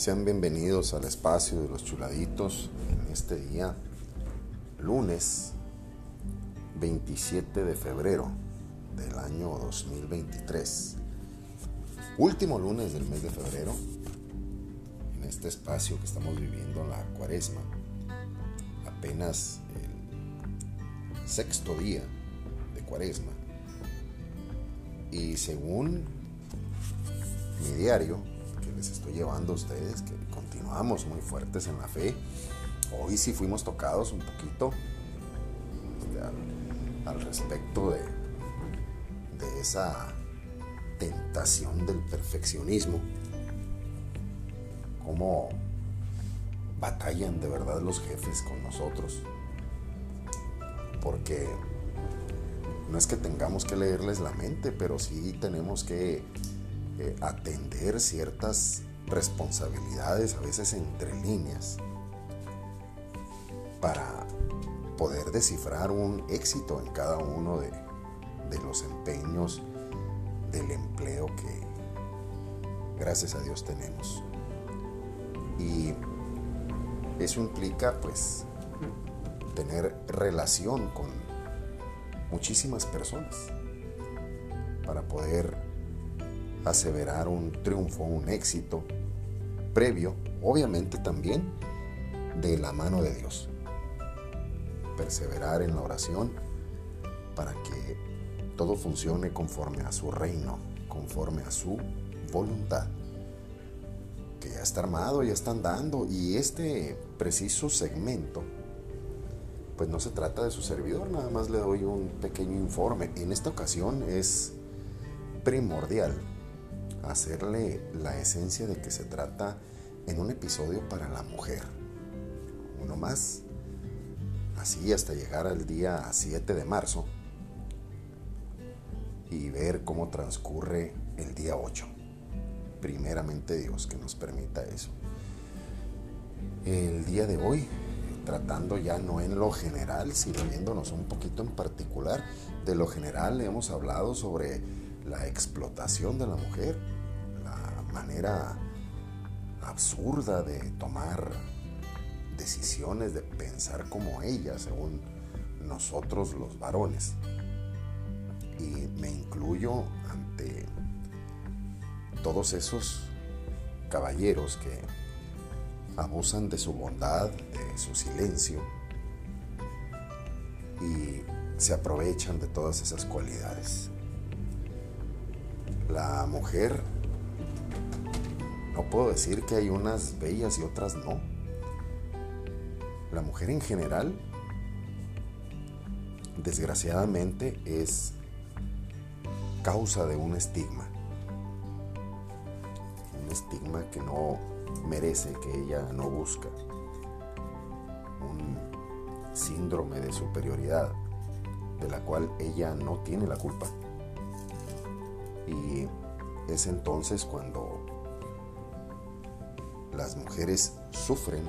Sean bienvenidos al espacio de los chuladitos en este día, lunes 27 de febrero del año 2023. Último lunes del mes de febrero, en este espacio que estamos viviendo la cuaresma. Apenas el sexto día de cuaresma. Y según mi diario, les estoy llevando a ustedes, que continuamos muy fuertes en la fe. Hoy sí fuimos tocados un poquito este, al, respecto de, de esa tentación del perfeccionismo. Cómo batallan de verdad los jefes con nosotros. Porque no es que tengamos que leerles la mente, pero sí tenemos que eh, atender ciertas responsabilidades, a veces entre líneas, para poder descifrar un éxito en cada uno de, de los empeños del empleo que gracias a Dios tenemos. Y eso implica pues tener relación con muchísimas personas para poder aseverar un triunfo, un éxito, previo, obviamente también, de la mano de Dios. Perseverar en la oración para que todo funcione conforme a su reino, conforme a su voluntad. Que ya está armado, ya está andando y este preciso segmento, pues no se trata de su servidor, nada más le doy un pequeño informe. En esta ocasión es primordial hacerle la esencia de que se trata en un episodio para la mujer. Uno más. Así hasta llegar al día 7 de marzo y ver cómo transcurre el día 8. Primeramente Dios que nos permita eso. El día de hoy, tratando ya no en lo general, sino viéndonos un poquito en particular, de lo general hemos hablado sobre la explotación de la mujer, la manera absurda de tomar decisiones, de pensar como ella, según nosotros los varones. Y me incluyo ante todos esos caballeros que abusan de su bondad, de su silencio y se aprovechan de todas esas cualidades. La mujer, no puedo decir que hay unas bellas y otras no. La mujer en general, desgraciadamente, es causa de un estigma. Un estigma que no merece, que ella no busca. Un síndrome de superioridad de la cual ella no tiene la culpa. Y es entonces cuando las mujeres sufren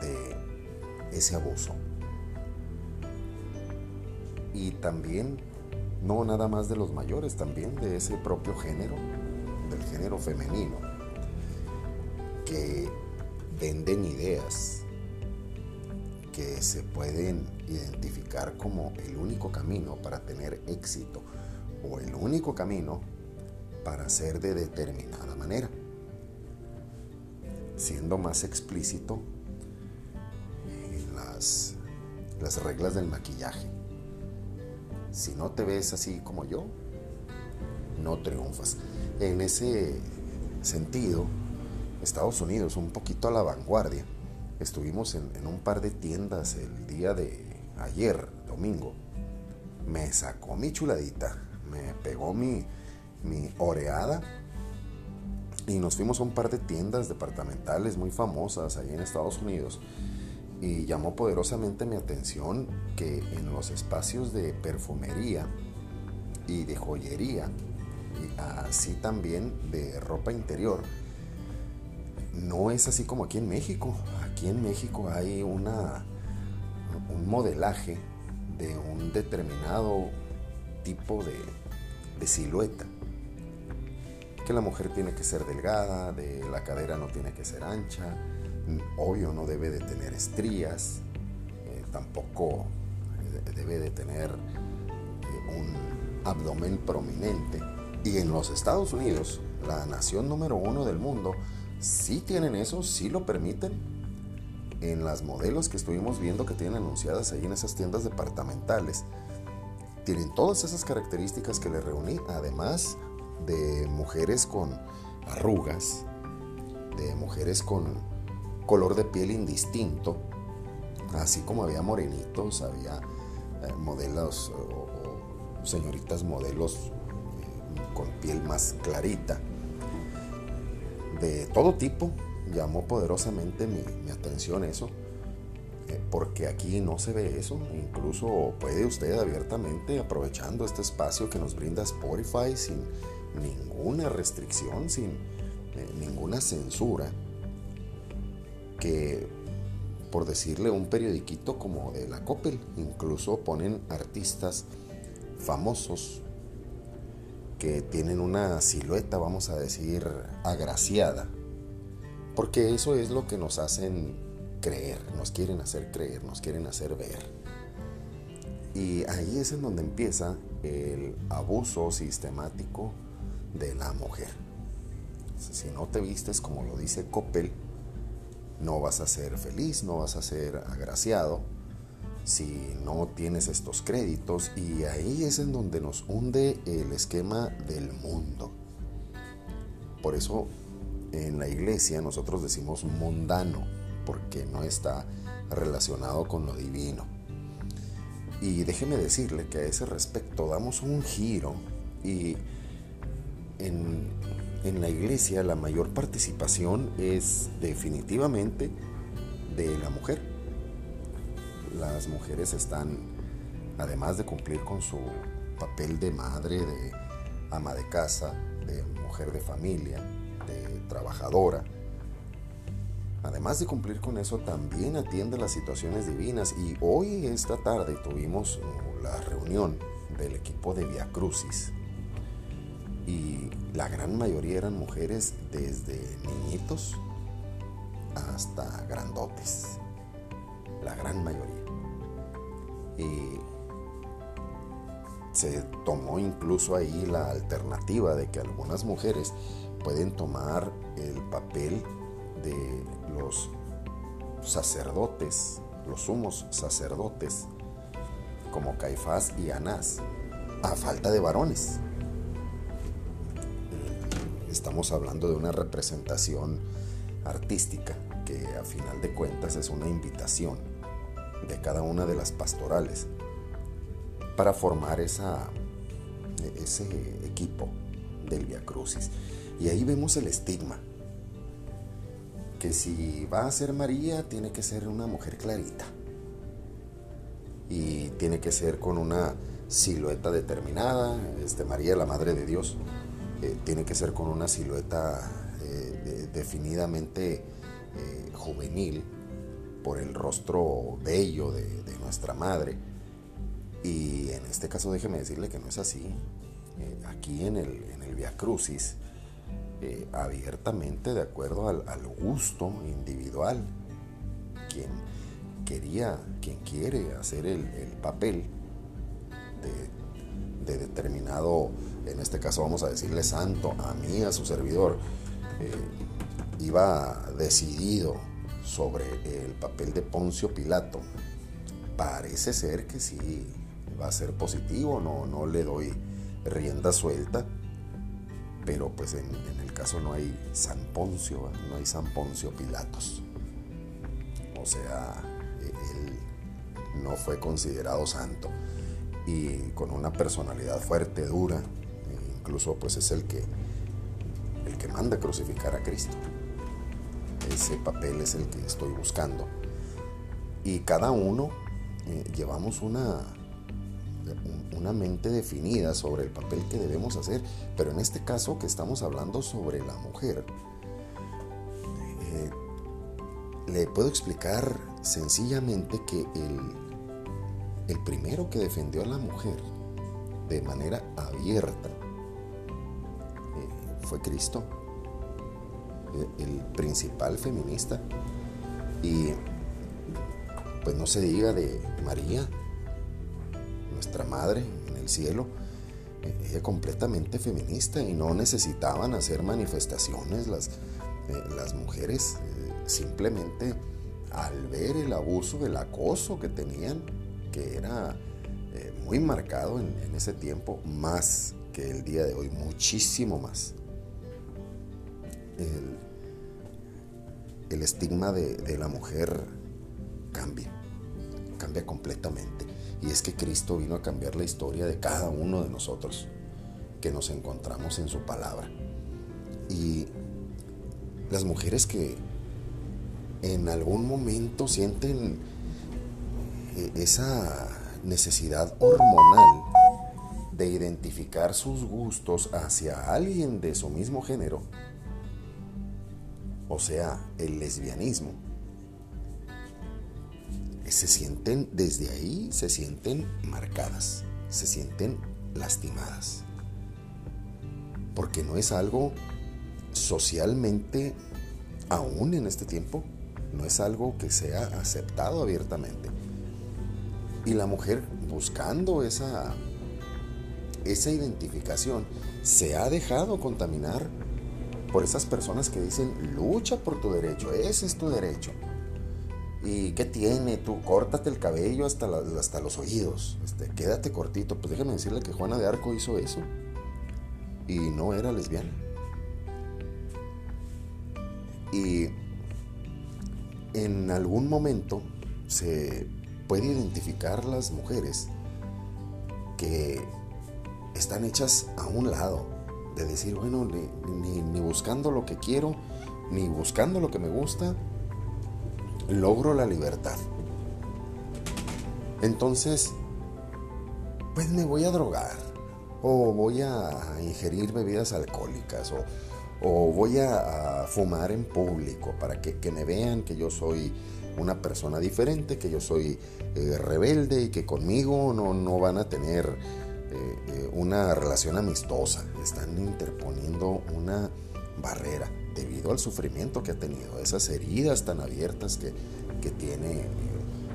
de ese abuso. Y también, no nada más de los mayores, también de ese propio género, del género femenino, que venden ideas que se pueden identificar como el único camino para tener éxito o el único camino para ser de determinada manera. Siendo más explícito las, las reglas del maquillaje. Si no te ves así como yo, no triunfas. En ese sentido, Estados Unidos, un poquito a la vanguardia. Estuvimos en, en un par de tiendas el día de ayer, domingo. Me sacó mi chuladita pegó mi, mi oreada. Y nos fuimos a un par de tiendas departamentales muy famosas ahí en Estados Unidos. Y llamó poderosamente mi atención que en los espacios de perfumería y de joyería y así también de ropa interior no es así como aquí en México. Aquí en México hay una un modelaje de un determinado tipo de, silueta que la mujer tiene que ser delgada, de la cadera no tiene que ser ancha, obvio no debe de tener estrías, eh, tampoco eh, debe de tener eh, un abdomen prominente. Y en los Estados Unidos, la nación número uno del mundo, sí tienen eso, sí lo permiten. En las modelos que estuvimos viendo que tienen anunciadas ahí en esas tiendas departamentales, tienen todas esas características que le reuní, además de mujeres con arrugas, de mujeres con color de piel indistinto, así como había morenitos, había eh, modelos o, señoritas modelos eh, con piel más clarita, de todo tipo, llamó poderosamente mi, atención eso porque aquí no se ve eso. Incluso puede usted abiertamente, aprovechando este espacio que nos brinda Spotify sin ninguna restricción, sin eh, ninguna censura, que por decirle un periodiquito como de la Coppel, incluso ponen artistas famosos que tienen una silueta, vamos a decir, agraciada, porque eso es lo que nos hacen creer, nos quieren hacer creer, nos quieren hacer ver. Y ahí es en donde empieza el abuso sistemático de la mujer. Si no te vistes como lo dice Coppel, no vas a ser feliz, no vas a ser agraciado si no tienes estos créditos y ahí es en donde nos hunde el esquema del mundo. Por eso en la iglesia nosotros decimos mundano, porque no está relacionado con lo divino. Y déjeme decirle que a ese respecto damos un giro y en, en la iglesia la mayor participación es definitivamente de la mujer. Las mujeres están, además de cumplir con su papel de madre, de ama de casa, de mujer de familia, de trabajadora, Además de cumplir con eso, también atiende las situaciones divinas. Y hoy, esta tarde, tuvimos uh, la reunión del equipo de Via Crucis. Y la gran mayoría eran mujeres desde niñitos hasta grandotes, la gran mayoría. Y se tomó incluso ahí la alternativa de que algunas mujeres pueden tomar el papel de los sacerdotes, los sumos sacerdotes, como Caifás y Anás, a falta de varones. Estamos hablando de una representación artística que a final de cuentas es una invitación de cada una de las pastorales para formar esa, ese equipo del Via Crucis. Y ahí vemos el estigma que si va a ser María, tiene que ser una mujer clarita. Y tiene que ser con una silueta determinada. Este, María, la Madre de Dios, eh, tiene que ser con una silueta eh, definidamente eh, juvenil por el rostro bello de, nuestra Madre. Y en este caso déjeme decirle que no es así. aquí en el, en el Via Crucis, eh, abiertamente de acuerdo al, gusto individual. Quien quería, quien quiere hacer el, papel de, determinado, en este caso vamos a decirle santo, a mí, a su servidor, eh, iba decidido sobre el papel de Poncio Pilato. Parece ser que sí va a ser positivo, no, no le doy rienda suelta, pero pues en, caso no hay San Poncio, no hay San Poncio Pilatos. O sea, él no fue considerado santo y con una personalidad fuerte, dura, e incluso pues es el que el que manda crucificar a Cristo. Ese papel es el que estoy buscando. Y cada uno eh, llevamos una una mente definida sobre el papel que debemos hacer, pero en este caso que estamos hablando sobre la mujer, eh, le puedo explicar sencillamente que el, el primero que defendió a la mujer de manera abierta eh, fue Cristo, e, el principal feminista. Y pues no se diga de María, nuestra madre en el cielo, e, ella completamente feminista y no necesitaban hacer manifestaciones las, eh, las mujeres, eh, simplemente al ver el abuso, el acoso que tenían, que era eh, muy marcado en, ese tiempo, más que el día de hoy, muchísimo más. El, estigma de, la mujer cambia, cambia completamente. Y es que Cristo vino a cambiar la historia de cada uno de nosotros que nos encontramos en su palabra. Y las mujeres que en algún momento sienten eh, esa necesidad hormonal de identificar sus gustos hacia alguien de su mismo género, o sea, el lesbianismo, se sienten, desde ahí se sienten marcadas, se sienten lastimadas, porque no es algo socialmente, aún en este tiempo, no es algo que sea aceptado abiertamente. Y la mujer buscando esa, esa identificación se ha dejado contaminar por esas personas que dicen, lucha por tu derecho, ese es tu derecho. ¿Y qué tiene? Tú córtate el cabello hasta, hasta los oídos, este, quédate cortito. Pues déjame decirle que Juana de Arco hizo eso y no era lesbiana. Y en algún momento se puede identificar las mujeres que están hechas a un lado, de decir, bueno, ni, buscando lo que quiero, ni buscando lo que me gusta, logro la libertad. Entonces, pues me voy a drogar, o voy a ingerir bebidas alcohólicas, o, o voy a, fumar en público para que, que me vean que yo soy una persona diferente, que yo soy eh, rebelde y que conmigo no, no van a tener eh, eh, una relación amistosa. Están interponiendo una barrera al sufrimiento que ha tenido, esas heridas tan abiertas que, que tiene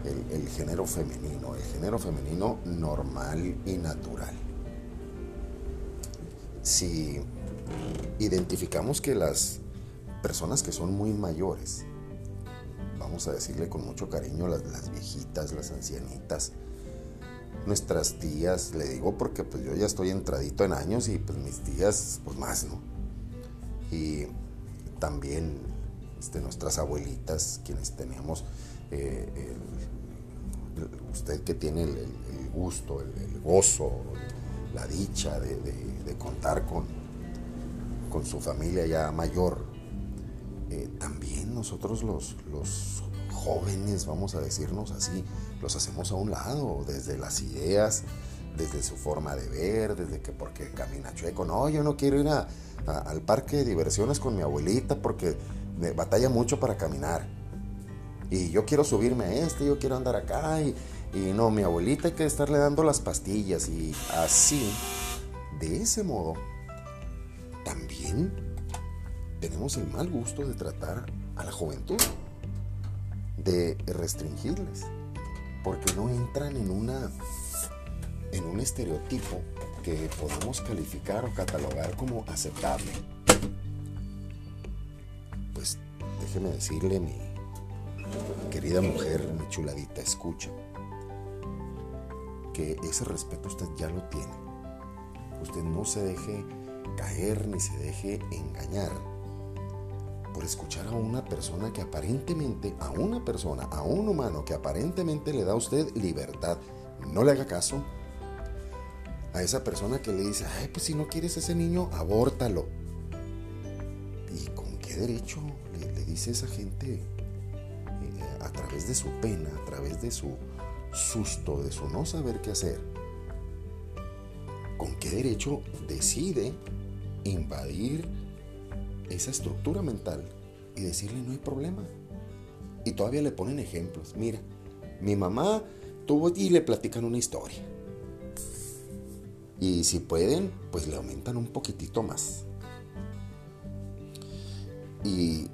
el, el género femenino, el género femenino normal y natural. Si identificamos que las personas que son muy mayores, vamos a decirle con mucho cariño, las, viejitas, las ancianitas, nuestras tías, le digo porque pues yo ya estoy entradito en años y pues mis tías pues más, ¿no? Y también este, nuestras abuelitas, quienes tenemos, eh, usted que tiene el, gusto, el, gozo, la dicha de, de contar con, con su familia ya mayor, eh, también nosotros los, los jóvenes, vamos a decirnos así, los hacemos a un lado, desde las ideas, desde su forma de ver, desde que porque camina chueco, no, yo no quiero ir al parque de diversiones con mi abuelita porque me batalla mucho para caminar. Y yo quiero subirme a este, yo quiero andar acá y, y no, mi abuelita hay que estarle dando las pastillas y así, de ese modo, también tenemos el mal gusto de tratar a la juventud, de restringirles, porque no entran en una en un estereotipo que podemos calificar o catalogar como aceptable. Pues déjeme decirle, mi querida mujer, mi chuladita, escucha, que ese respeto usted ya lo tiene. Usted no se deje caer ni se deje engañar por escuchar a una persona que aparentemente, a una persona, a un humano que aparentemente le da a usted libertad. No le haga caso a esa persona que le dice, ay, pues si no quieres ese niño, abórtalo. ¿Y con qué derecho le, dice esa gente eh, a través de su pena, a través de su susto, de su no saber qué hacer? ¿Con qué derecho decide invadir esa estructura mental y decirle no hay problema. Y todavía le ponen ejemplos. Mira, mi mamá tuvo y le platican una historia. Y si pueden, pues le aumentan un poquitito más. Y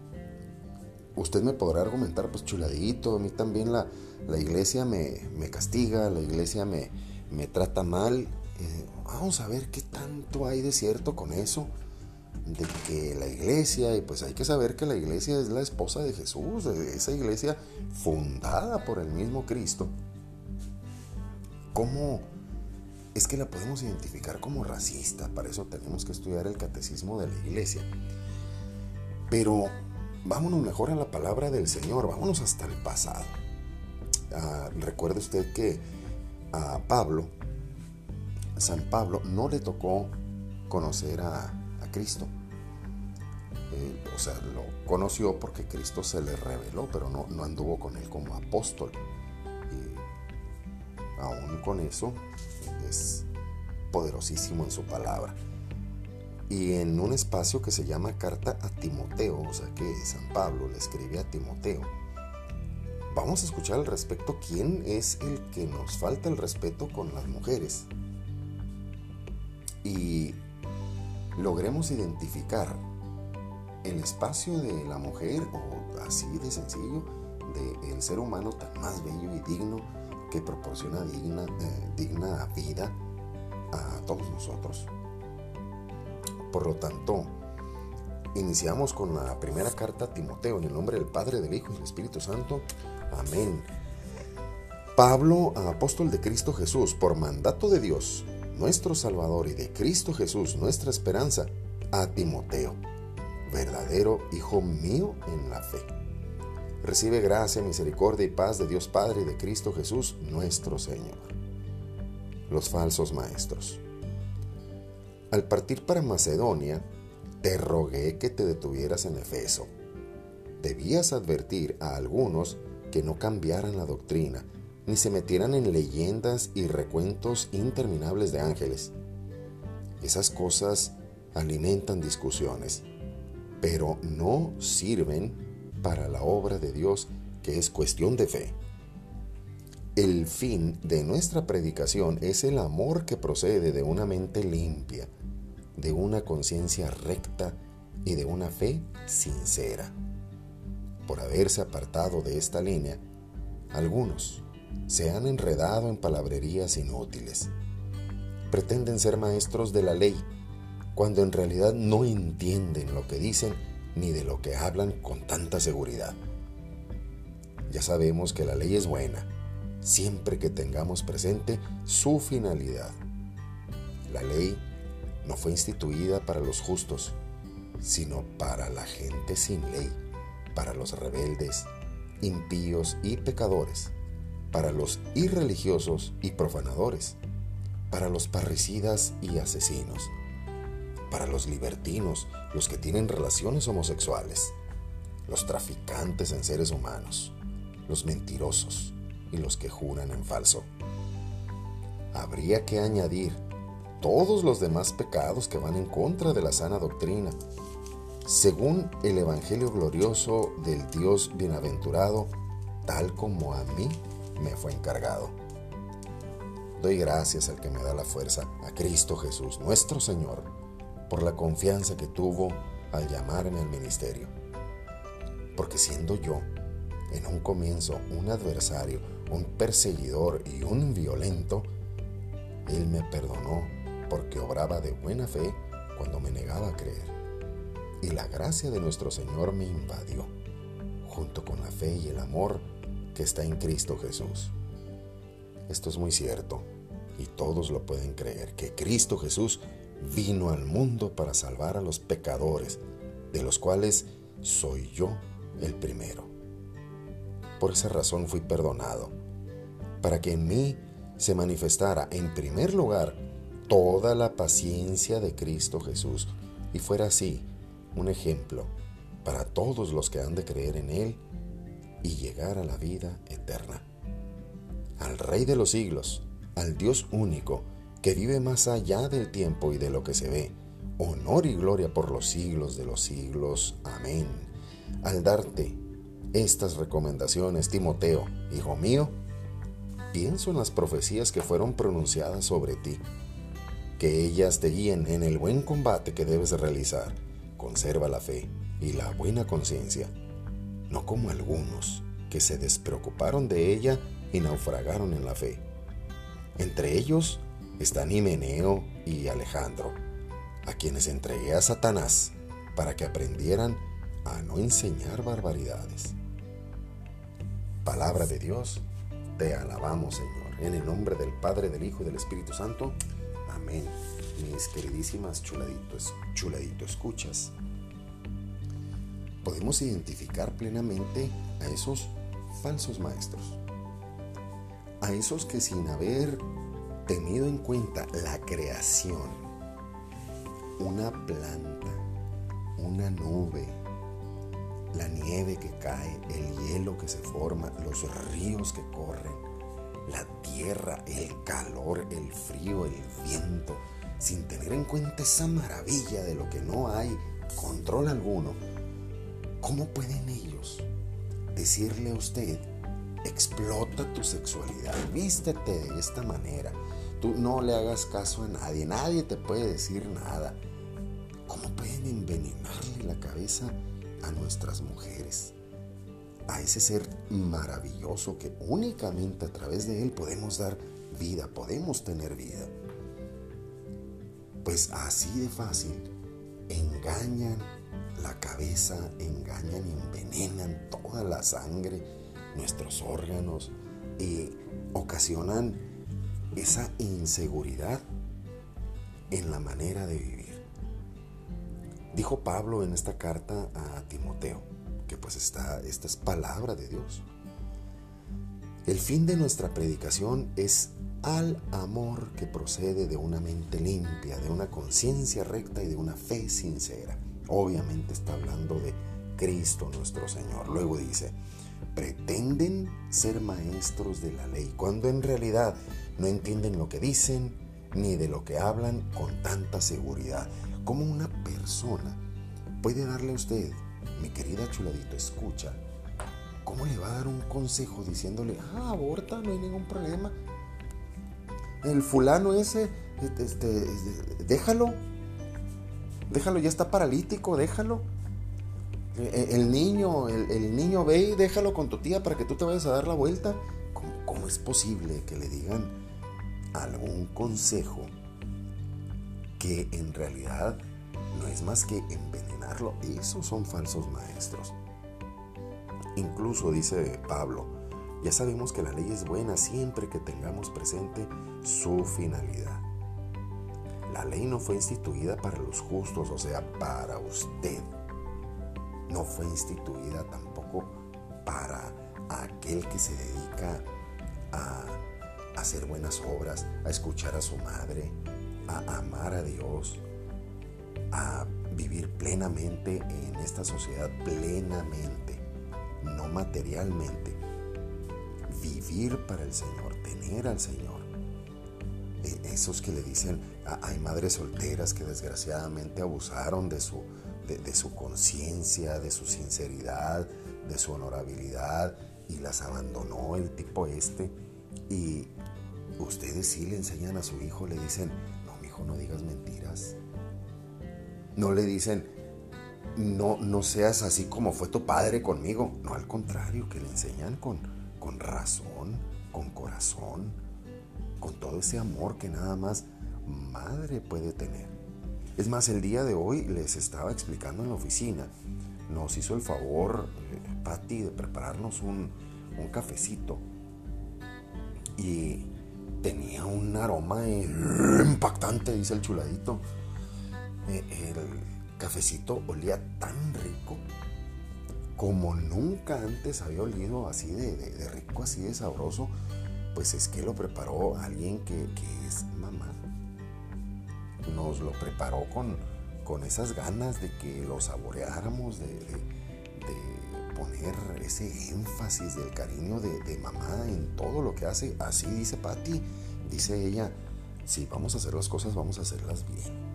usted me podrá argumentar, pues chuladito, a mí también la, la iglesia me, me, castiga, la iglesia me, me trata mal. Eh, vamos a ver qué tanto hay de cierto con eso. De que la iglesia, y pues hay que saber que la iglesia es la esposa de Jesús, esa iglesia fundada por el mismo Cristo. ¿Cómo es que la podemos identificar como racista? Para eso tenemos que estudiar el catecismo de la iglesia. Pero vámonos mejor a la palabra del Señor, vámonos hasta el pasado. Ah, recuerde usted que a Pablo, a San Pablo, no le tocó conocer a, Cristo. Eh, o sea, lo conoció porque Cristo se le reveló, pero no, anduvo con él como apóstol. Aún con eso es poderosísimo en su palabra y en un espacio que se llama Carta a Timoteo, o sea que San Pablo le escribe a Timoteo. Vamos a escuchar al respecto quién es el que nos falta el respeto con las mujeres. Y logremos identificar el espacio de la mujer, o así de sencillo, del ser humano tan más bello y digno que proporciona digna, eh, digna vida a todos nosotros. Por lo tanto, iniciamos con la primera carta a Timoteo en el nombre del Padre, del Hijo y del Espíritu Santo. Amén. Pablo, apóstol de Cristo Jesús, por mandato de Dios, nuestro Salvador, y de Cristo Jesús, nuestra esperanza, a Timoteo, verdadero Hijo mío en la fe. Recibe gracia, misericordia y paz de Dios Padre y de Cristo Jesús, nuestro Señor. Los falsos maestros. Al partir para Macedonia, te rogué que te detuvieras en Efeso. Debías advertir a algunos que no cambiaran la doctrina, ni se metieran en leyendas y recuentos interminables de ángeles. Esas cosas alimentan discusiones, pero no sirven para la obra de Dios que es cuestión de fe. El fin de nuestra predicación es el amor que procede de una mente limpia, de una conciencia recta y de una fe sincera. Por haberse apartado de esta línea, algunos se han enredado en palabrerías inútiles. Pretenden ser maestros de la ley, cuando en realidad no entienden lo que dicen ni de lo que hablan con tanta seguridad. Ya sabemos que la ley es buena, siempre que tengamos presente su finalidad. La ley no fue instituida para los justos, sino para la gente sin ley, para los rebeldes, impíos y pecadores, para los irreligiosos y profanadores, para los parricidas y asesinos, para los libertinos, los que tienen relaciones homosexuales, los traficantes en seres humanos, los mentirosos y los que juran en falso. Habría que añadir todos los demás pecados que van en contra de la sana doctrina, según el Evangelio glorioso del Dios bienaventurado, tal como a mí me fue encargado. Doy gracias al que me da la fuerza, a Cristo Jesús, nuestro Señor, por la confianza que tuvo al llamar en el ministerio. Porque siendo yo, en un comienzo, un adversario, un perseguidor y un violento, Él me perdonó porque obraba de buena fe cuando me negaba a creer. Y la gracia de nuestro Señor me invadió, junto con la fe y el amor que está en Cristo Jesús. Esto es muy cierto, y todos lo pueden creer, que Cristo Jesús vino al mundo para salvar a los pecadores, de los cuales soy yo el primero. Por esa razón fui perdonado, para que en mí se manifestara en primer lugar toda la paciencia de Cristo Jesús y fuera así un ejemplo para todos los que han de creer en Él y llegar a la vida eterna. Al Rey de los siglos, al Dios único, que vive más allá del tiempo y de lo que se ve, honor y gloria por los siglos de los siglos. Amén. Al darte estas recomendaciones, Timoteo, hijo mío, pienso en las profecías que fueron pronunciadas sobre ti que ellas te guíen en el buen combate que debes realizar. Conserva la fe, y la buena conciencia, no como algunos que se despreocuparon de ella y naufragaron en la fe. Entre ellos están Himeneo y Alejandro, a quienes entregué a Satanás para que aprendieran a no enseñar barbaridades. Palabra de Dios, te alabamos Señor, en el nombre del Padre, del Hijo y del Espíritu Santo. Amén. Mis queridísimas chuladitos, chuladito escuchas. Podemos identificar plenamente a esos falsos maestros. A esos que sin haber tenido en cuenta la creación, una planta, una nube, la nieve que cae, el hielo que se forma, los ríos que corren, la tierra, el calor, el frío, el viento, sin tener en cuenta esa maravilla de lo que no hay control alguno, ¿cómo pueden ellos decirle a usted, explota tu sexualidad, vístete de esta manera, tú no le hagas caso a nadie, nadie te puede decir nada? ¿Cómo pueden envenenarle la cabeza a nuestras mujeres? A ese ser maravilloso que únicamente a través de él podemos dar vida, podemos tener vida. Pues así de fácil engañan la cabeza, engañan y envenenan toda la sangre, nuestros órganos y ocasionan esa inseguridad en la manera de vivir. Dijo Pablo en esta carta a Timoteo, que pues está, esta es palabra de Dios. El fin de nuestra predicación es al amor que procede de una mente limpia, de una conciencia recta y de una fe sincera. Obviamente está hablando de Cristo nuestro Señor. Luego dice, pretenden ser maestros de la ley, cuando en realidad no entienden lo que dicen ni de lo que hablan con tanta seguridad. ¿Cómo una persona puede darle a usted, mi querida chuladito, escucha, cómo le va a dar un consejo diciéndole, ah, aborta, no hay ningún problema? El fulano ese, este, este déjalo, déjalo, ya está paralítico, déjalo. E, el niño, el, niño ve y déjalo con tu tía para que tú te vayas a dar la vuelta. ¿Cómo, es posible que le digan algún consejo que en realidad no es más que envenenarlo? Esos son falsos maestros. Incluso dice Pablo, ya sabemos que la ley es buena siempre que tengamos presente su finalidad. La ley no fue instituida para los justos, o sea, para usted. No fue instituida tampoco para aquel que se dedica a hacer buenas obras, a escuchar a su madre, a amar a Dios, a vivir plenamente en esta sociedad, plenamente, no materialmente. Vivir para el Señor, tener al Señor e, esos que le dicen, hay madres solteras que desgraciadamente abusaron de su, de, su conciencia, de su sinceridad, de su honorabilidad y las abandonó el tipo este. Y ustedes sí le enseñan a su hijo, le dicen, no, mi hijo, no digas mentiras. No le dicen, no, no seas así como fue tu padre conmigo. No, al contrario, que le enseñan con, con razón, con corazón con todo ese amor que nada más madre puede tener. Es más, el día de hoy les estaba explicando en la oficina, nos hizo el favor, eh, Patti, de prepararnos un, cafecito y tenía un aroma impactante, dice el chuladito. Eh, el cafecito olía tan rico como nunca antes había olido así de rico, así de sabroso pues es que lo preparó alguien que, es mamá. Nos lo preparó con, con esas ganas de que lo saboreáramos, de, poner ese énfasis del cariño de, mamá en todo lo que hace. Así dice Patti, dice ella, si vamos a hacer las cosas, vamos a hacerlas bien.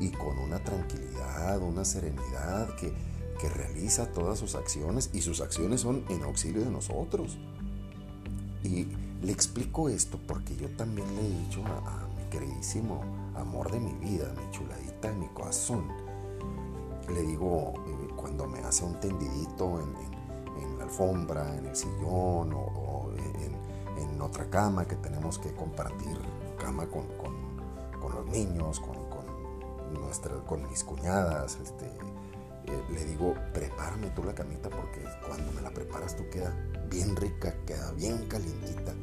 Y con una tranquilidad, una serenidad que, que realiza todas sus acciones y sus acciones son en auxilio de nosotros. Y le explico esto porque yo también le he dicho a, mi queridísimo amor de mi vida, mi chuladita de mi corazón, le digo cuando me hace un tendidito en, la alfombra, en el sillón o, en, otra cama que tenemos que compartir cama con, los niños, con, con mis cuñadas, este, eh, le digo, prepárame tú la camita porque cuando me la preparas tú queda bien rica, queda bien calientita,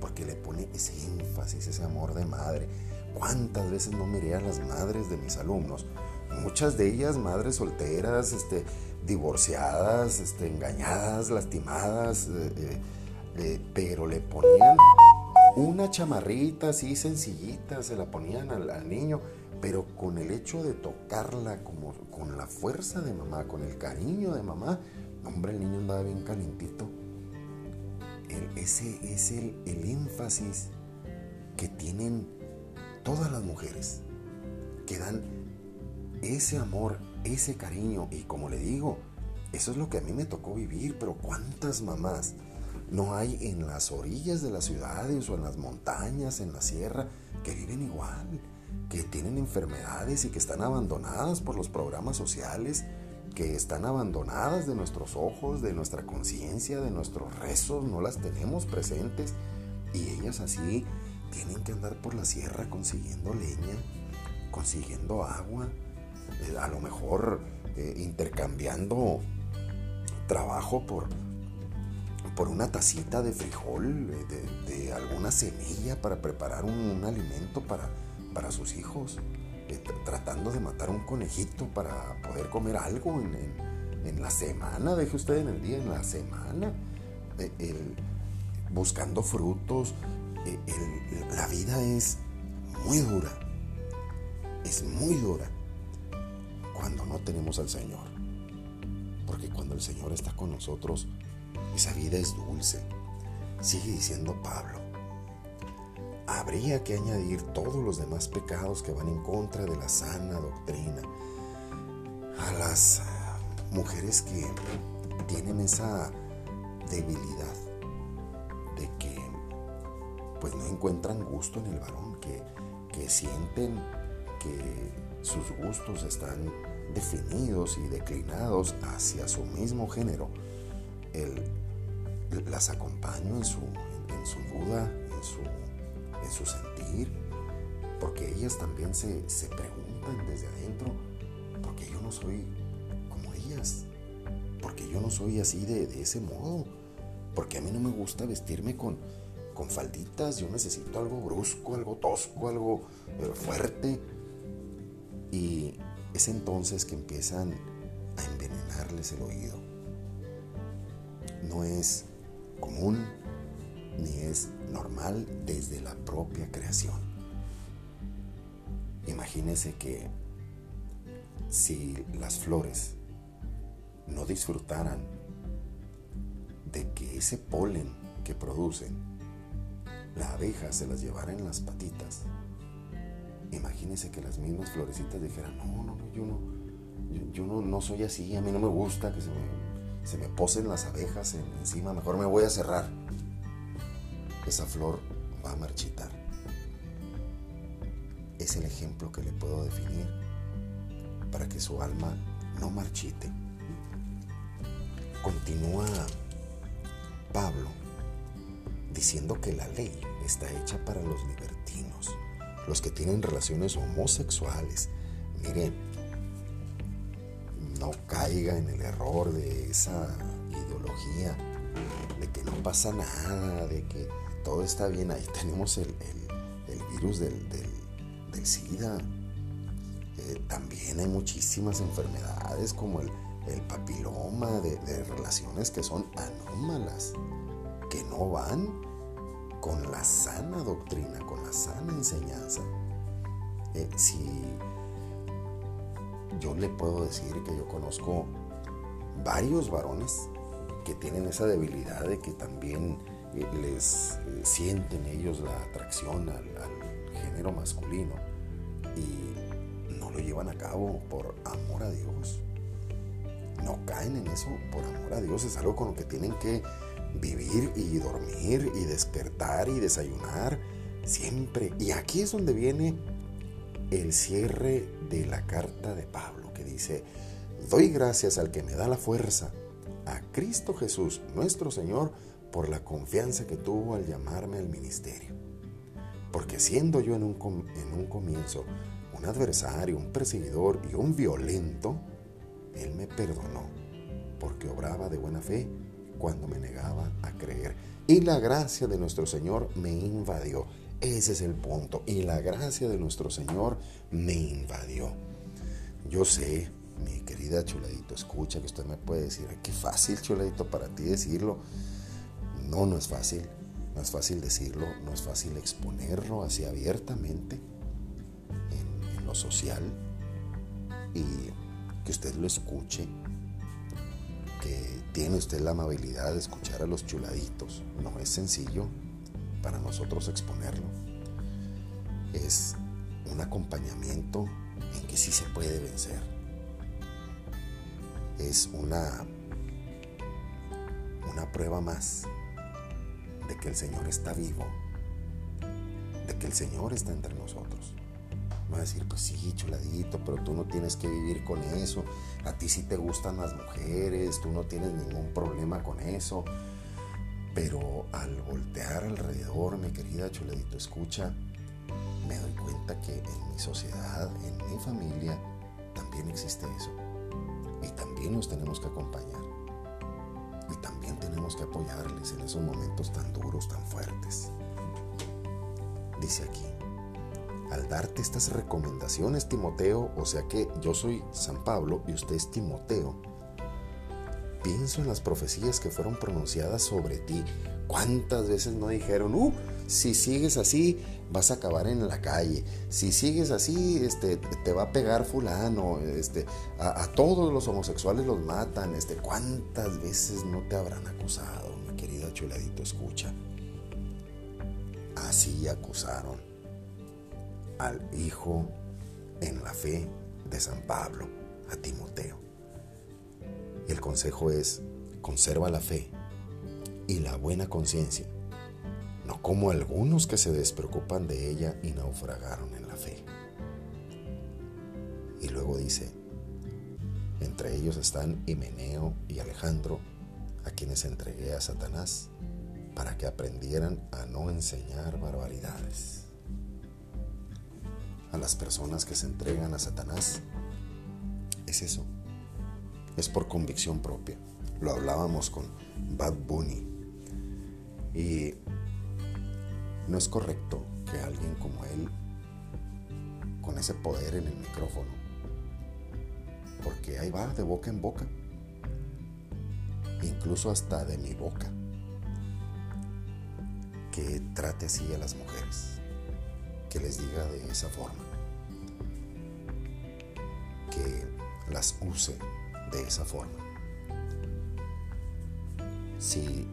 porque le pone ese énfasis, ese amor de madre. ¿Cuántas veces no miré a las madres de mis alumnos? Muchas de ellas madres solteras, este, divorciadas, este, engañadas, lastimadas, eh, eh, pero le ponían una chamarrita así sencillita, se la ponían al niño pero con el hecho de tocarla como con la fuerza de mamá, con el cariño de mamá, hombre, el niño andaba bien calentito. ese es el, el énfasis que tienen todas las mujeres, que dan ese amor, ese cariño, y como le digo, eso es lo que a mí me tocó vivir, pero ¿cuántas mamás no hay en las orillas de las ciudades o en las montañas, en la sierra, que viven igual? que tienen enfermedades y que están abandonadas por los programas sociales, que están abandonadas de nuestros ojos, de nuestra conciencia, de nuestros rezos, no las tenemos presentes y ellas así tienen que andar por la sierra consiguiendo leña, consiguiendo agua, eh, a lo mejor eh, intercambiando trabajo por, por una tacita de frijol, eh, de, alguna semilla para preparar un alimento para para sus hijos, tratando de matar un conejito para poder comer algo en, la semana, deje usted en el día, en la semana, buscando frutos. La vida es muy dura, es muy dura cuando no tenemos al Señor. Porque cuando el Señor está con nosotros, esa vida es dulce. Sigue diciendo Pablo, habría que añadir todos los demás pecados que van en contra de la sana doctrina. A las mujeres que tienen esa debilidad de que pues no encuentran gusto en el varón, que, que sienten sus gustos están definidos y declinados hacia su mismo género. las acompaño en su, en su duda, en su en su sentir, porque ellas también se, preguntan desde adentro, porque yo no soy como ellas, porque yo no soy así de, ese modo, porque a mí no me gusta vestirme con, con falditas, yo necesito algo brusco, algo tosco, algo eh, fuerte. Y es entonces que empiezan a envenenarles el oído. No es común ni es normal desde la propia creación. Imagínese que si las flores no disfrutaran de que ese polen que producen, la abeja se las llevara en las patitas, imagínese que las mismas florecitas dijeran, no, no, no, yo no, yo, no, no, soy así, a mí no me gusta que se me, se posen las abejas encima, mejor me voy a cerrar esa flor va a marchitar. Es el ejemplo que le puedo definir para que su alma no marchite. Continúa Pablo diciendo que la ley está hecha para los libertinos, los que tienen relaciones homosexuales. Miren, no caiga en el error de esa ideología de que no pasa nada, de que todo está bien. Ahí tenemos el, virus del, SIDA. Eh, también hay muchísimas enfermedades como el, papiloma de, relaciones que son anómalas, que no van con la sana doctrina, con la sana enseñanza. Eh, si yo le puedo decir que yo conozco varios varones que tienen esa debilidad de que también les eh, sienten ellos la atracción al, género masculino y no lo llevan a cabo por amor a Dios. No caen en eso por amor a Dios, es algo con lo que tienen que vivir y dormir y despertar y desayunar siempre. Y aquí es donde viene el cierre de la carta de Pablo, que dice, Doy gracias al que me da la fuerza, a Cristo Jesús, nuestro Señor, por la confianza que tuvo al llamarme al ministerio. Porque siendo yo en un, en un comienzo un adversario, un perseguidor y un violento, Él me perdonó, porque obraba de buena fe cuando me negaba a creer. Y la gracia de nuestro Señor me invadió. Ese es el punto. Y la gracia de nuestro Señor me invadió. Yo sé, mi querida Chuladito, escucha que usted me puede decir, qué fácil Chuladito para ti decirlo. No, no es fácil. No es fácil decirlo, no es fácil exponerlo así abiertamente en, en lo social y que usted lo escuche, que tiene usted la amabilidad de escuchar a los chuladitos. No es sencillo para nosotros exponerlo. Es un acompañamiento en que sí se puede vencer. Es una, una prueba más de que el Señor está vivo, de que el Señor está entre nosotros. Va a decir, pues sí, chuladito, pero tú no tienes que vivir con eso. A ti sí te gustan las mujeres, tú no tienes ningún problema con eso. Pero al voltear alrededor, mi querida chuladito, escucha, me doy cuenta que en mi sociedad, en mi familia, también existe eso. Y también nos tenemos que acompañar. Y también tenemos que apoyarles en esos momentos tan duros, tan fuertes. Dice aquí, al darte estas recomendaciones, Timoteo, o sea que yo soy San Pablo y usted es Timoteo, pienso en las profecías que fueron pronunciadas sobre ti. ¿Cuántas veces no dijeron, uh, si sigues así, vas a acabar en la calle. Si sigues así, este, te va a pegar fulano. Este, a, todos los homosexuales los matan. Este, ¿Cuántas veces no te habrán acusado, mi querida chuladito? Escucha. Así acusaron al hijo en la fe de San Pablo, a Timoteo. El consejo es, conserva la fe y la buena conciencia no como algunos que se despreocupan de ella y naufragaron en la fe. Y luego dice, entre ellos están Himeneo y Alejandro, a quienes entregué a Satanás para que aprendieran a no enseñar barbaridades. A las personas que se entregan a Satanás, es eso, es por convicción propia. Lo hablábamos con Bad Bunny. Y no es correcto que alguien como él, con ese poder en el micrófono, porque ahí va de boca en boca, incluso hasta de mi boca, que trate así a las mujeres, que les diga de esa forma, que las use de esa forma. Si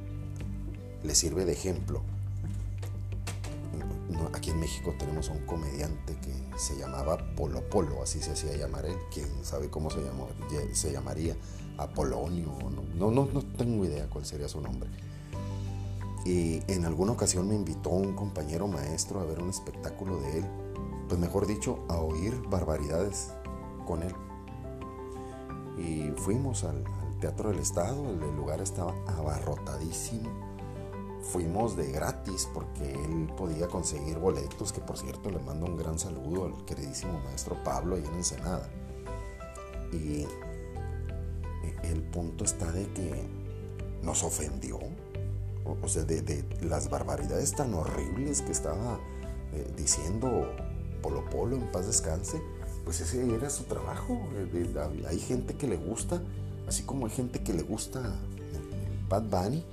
le sirve de ejemplo aquí en México tenemos un comediante que se llamaba Polo Polo, así se hacía llamar él, quién sabe cómo se, llamó, se llamaría, Apolonio, no, no, no tengo idea cuál sería su nombre. Y en alguna ocasión me invitó un compañero maestro a ver un espectáculo de él, pues mejor dicho, a oír barbaridades con él. Y fuimos al, Teatro del Estado, el lugar estaba abarrotadísimo fuimos de gratis porque él podía conseguir boletos, que por cierto le mando un gran saludo al queridísimo maestro Pablo ahí en Ensenada. Y el punto está de que nos ofendió, o sea, de, las barbaridades tan horribles que estaba eh, diciendo Polo Polo en paz descanse, pues ese era su trabajo. hay gente que le gusta, así como hay gente que le gusta Bad Bunny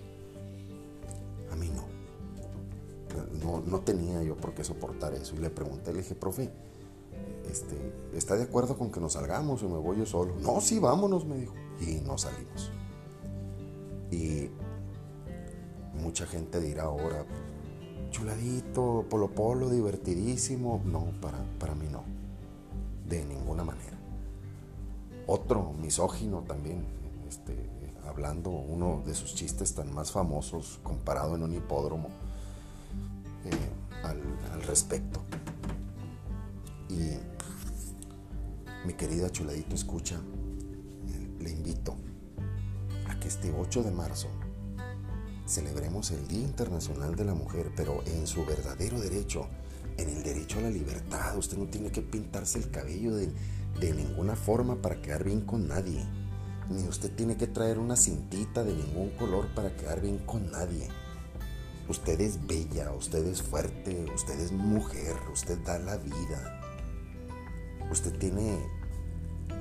no, tenía yo por qué soportar eso. Y le pregunté, le dije, profe, este, ¿está de acuerdo con que nos salgamos o me voy yo solo? No, sí, vámonos, me dijo. Y nos salimos. Y mucha gente dirá ahora, chuladito, polo polo, divertidísimo. No, para, para mí no. De ninguna manera. Otro misógino también, este, hablando uno de sus chistes tan más famosos comparado en un hipódromo eh, al, respecto. Y mi querida Chuladito, escucha, le invito a que este 8 de marzo celebremos el Día Internacional de la Mujer, pero en su verdadero derecho, en el derecho a la libertad. Usted no tiene que pintarse el cabello de, de ninguna forma para quedar bien con nadie. Ni usted tiene que traer una cintita de ningún color para quedar bien con nadie. Usted es bella, usted es fuerte, usted es mujer, usted da la vida. Usted tiene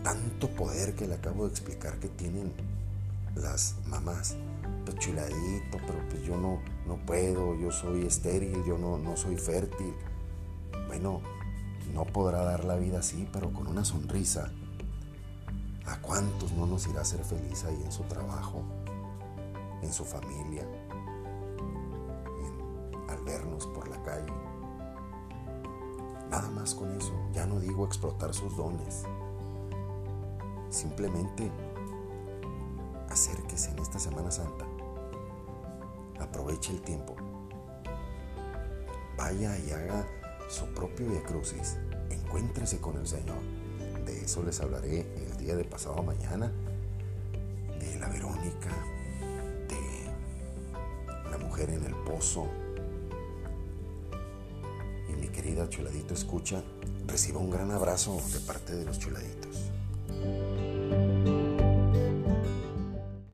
tanto poder que le acabo de explicar que tienen las mamás. Pues chuladito, pero pues yo no, no puedo, yo soy estéril, yo no, no soy fértil. Bueno, no podrá dar la vida así, pero con una sonrisa. ¿A cuántos no nos irá a hacer feliz ahí en su trabajo, en su familia, al vernos por la calle? Nada más con eso. Ya no digo explotar sus dones. Simplemente en esta Semana Santa. Aproveche el tiempo. Vaya y haga su propio Via Crucis. Encuéntrese con el Señor. De eso les hablaré el día de pasado mañana. De la Verónica, de la mujer en el pozo. Y mi querida Chuladito escucha, reciba un gran abrazo de parte de los Chuladitos.